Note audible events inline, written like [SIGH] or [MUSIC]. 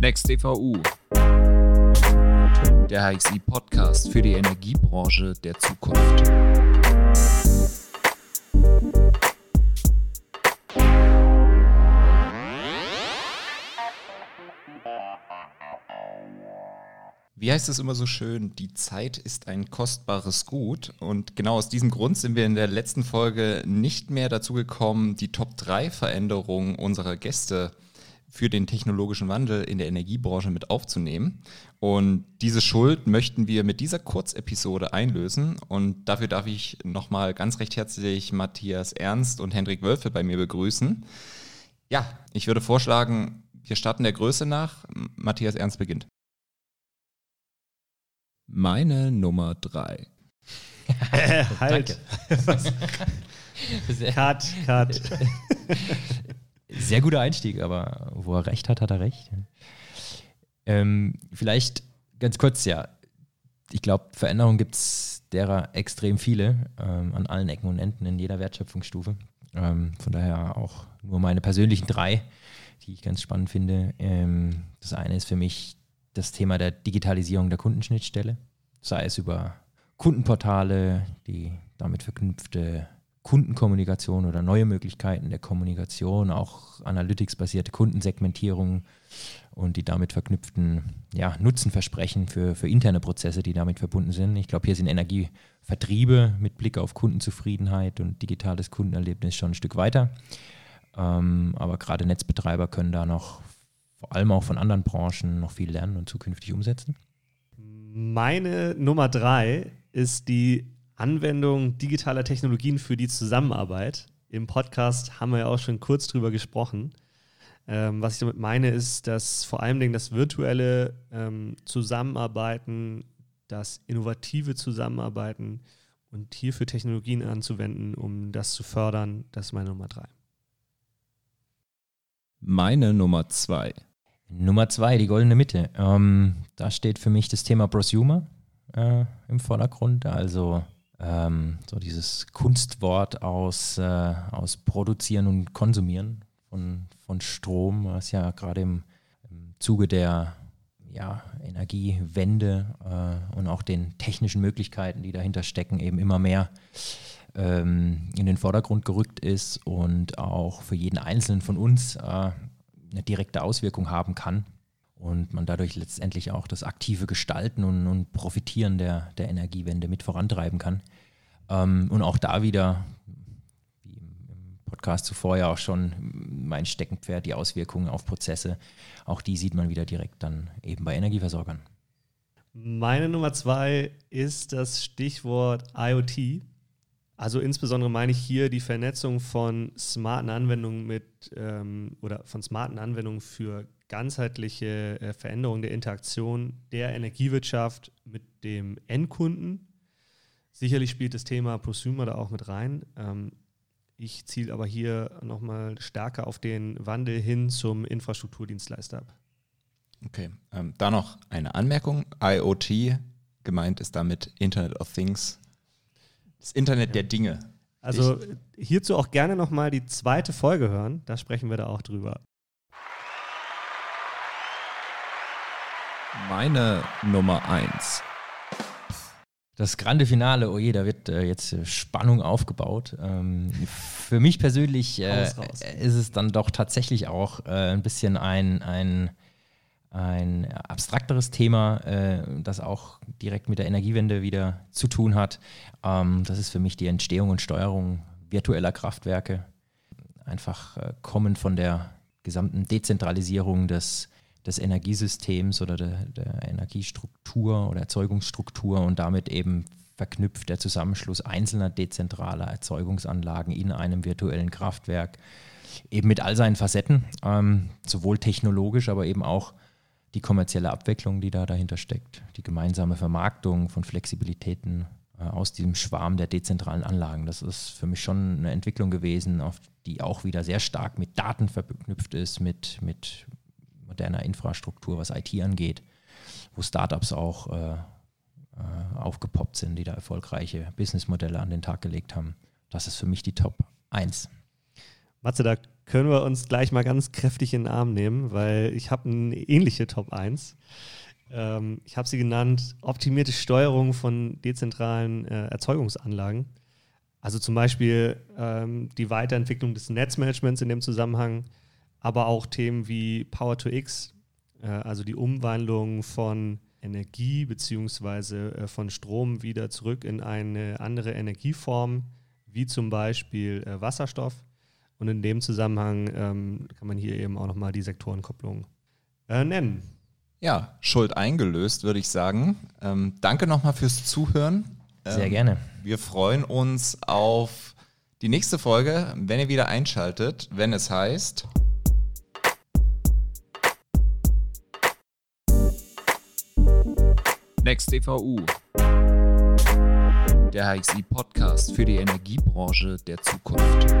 Next EVU. Der HXI Podcast für die Energiebranche der Zukunft. Wie heißt es immer so schön, die Zeit ist ein kostbares Gut. Und genau aus diesem Grund sind wir in der letzten Folge nicht mehr dazu gekommen, die Top 3 Veränderungen unserer Gäste für den technologischen Wandel in der Energiebranche mit aufzunehmen. Und diese Schuld möchten wir mit dieser Kurzepisode einlösen. Und dafür darf ich nochmal ganz recht herzlich Matthias Ernst und Hendrik Wölfe bei mir begrüßen. Ja, ich würde vorschlagen, wir starten der Größe nach. Matthias Ernst beginnt. Meine Nummer drei. Äh, halt. [LAUGHS] cut, cut. [LAUGHS] Sehr guter Einstieg, aber wo er recht hat, hat er recht. Ähm, vielleicht ganz kurz, ja. Ich glaube, Veränderungen gibt es derer extrem viele ähm, an allen Ecken und Enden in jeder Wertschöpfungsstufe. Ähm, von daher auch nur meine persönlichen drei, die ich ganz spannend finde. Ähm, das eine ist für mich das Thema der Digitalisierung der Kundenschnittstelle, sei es über Kundenportale, die damit verknüpfte Kundenkommunikation oder neue Möglichkeiten der Kommunikation, auch Analytics-basierte Kundensegmentierung und die damit verknüpften ja, Nutzenversprechen für, für interne Prozesse, die damit verbunden sind. Ich glaube, hier sind Energievertriebe mit Blick auf Kundenzufriedenheit und digitales Kundenerlebnis schon ein Stück weiter. Ähm, aber gerade Netzbetreiber können da noch vor allem auch von anderen Branchen noch viel lernen und zukünftig umsetzen? Meine Nummer drei ist die Anwendung digitaler Technologien für die Zusammenarbeit. Im Podcast haben wir ja auch schon kurz drüber gesprochen. Ähm, was ich damit meine, ist, dass vor allen Dingen das virtuelle ähm, Zusammenarbeiten, das innovative Zusammenarbeiten und hierfür Technologien anzuwenden, um das zu fördern, das ist meine Nummer drei. Meine Nummer zwei. Nummer zwei, die goldene Mitte. Ähm, da steht für mich das Thema Prosumer äh, im Vordergrund. Also ähm, so dieses Kunstwort aus, äh, aus Produzieren und Konsumieren von, von Strom, was ja gerade im, im Zuge der ja, Energiewende äh, und auch den technischen Möglichkeiten, die dahinter stecken, eben immer mehr ähm, in den Vordergrund gerückt ist und auch für jeden Einzelnen von uns äh, eine direkte Auswirkung haben kann und man dadurch letztendlich auch das aktive Gestalten und, und Profitieren der, der Energiewende mit vorantreiben kann. Ähm, und auch da wieder, wie im Podcast zuvor ja auch schon, mein Steckenpferd, die Auswirkungen auf Prozesse, auch die sieht man wieder direkt dann eben bei Energieversorgern. Meine Nummer zwei ist das Stichwort IoT. Also insbesondere meine ich hier die Vernetzung von smarten Anwendungen mit ähm, oder von smarten Anwendungen für ganzheitliche äh, Veränderung der Interaktion der Energiewirtschaft mit dem Endkunden. Sicherlich spielt das Thema Prosumer da auch mit rein. Ähm, ich ziele aber hier nochmal stärker auf den Wandel hin zum Infrastrukturdienstleister ab. Okay, ähm, da noch eine Anmerkung. IoT, gemeint ist damit Internet of Things das Internet ja. der Dinge. Also ich, hierzu auch gerne nochmal die zweite Folge hören. Da sprechen wir da auch drüber. Meine Nummer 1. Das grande Finale, oh je, da wird äh, jetzt äh, Spannung aufgebaut. Ähm, für mich persönlich äh, ist es dann doch tatsächlich auch äh, ein bisschen ein, ein ein abstrakteres Thema, äh, das auch direkt mit der Energiewende wieder zu tun hat. Ähm, das ist für mich die Entstehung und Steuerung virtueller Kraftwerke. Einfach äh, kommen von der gesamten Dezentralisierung des, des Energiesystems oder der, der Energiestruktur oder Erzeugungsstruktur und damit eben verknüpft der Zusammenschluss einzelner dezentraler Erzeugungsanlagen in einem virtuellen Kraftwerk, eben mit all seinen Facetten, ähm, sowohl technologisch, aber eben auch die kommerzielle Abwicklung, die da dahinter steckt, die gemeinsame Vermarktung von Flexibilitäten äh, aus diesem Schwarm der dezentralen Anlagen. Das ist für mich schon eine Entwicklung gewesen, auf die auch wieder sehr stark mit Daten verknüpft ist, mit, mit moderner Infrastruktur, was IT angeht, wo Startups auch äh, äh, aufgepoppt sind, die da erfolgreiche Businessmodelle an den Tag gelegt haben. Das ist für mich die Top 1. Matze, da können wir uns gleich mal ganz kräftig in den Arm nehmen, weil ich habe eine ähnliche Top 1. Ähm, ich habe sie genannt optimierte Steuerung von dezentralen äh, Erzeugungsanlagen. Also zum Beispiel ähm, die Weiterentwicklung des Netzmanagements in dem Zusammenhang, aber auch Themen wie Power to X, äh, also die Umwandlung von Energie bzw. Äh, von Strom wieder zurück in eine andere Energieform, wie zum Beispiel äh, Wasserstoff. Und in dem Zusammenhang ähm, kann man hier eben auch nochmal die Sektorenkopplung äh, nennen. Ja, Schuld eingelöst, würde ich sagen. Ähm, danke nochmal fürs Zuhören. Ähm, Sehr gerne. Wir freuen uns auf die nächste Folge, wenn ihr wieder einschaltet, wenn es heißt. Next DVU. Der HXI Podcast für die Energiebranche der Zukunft.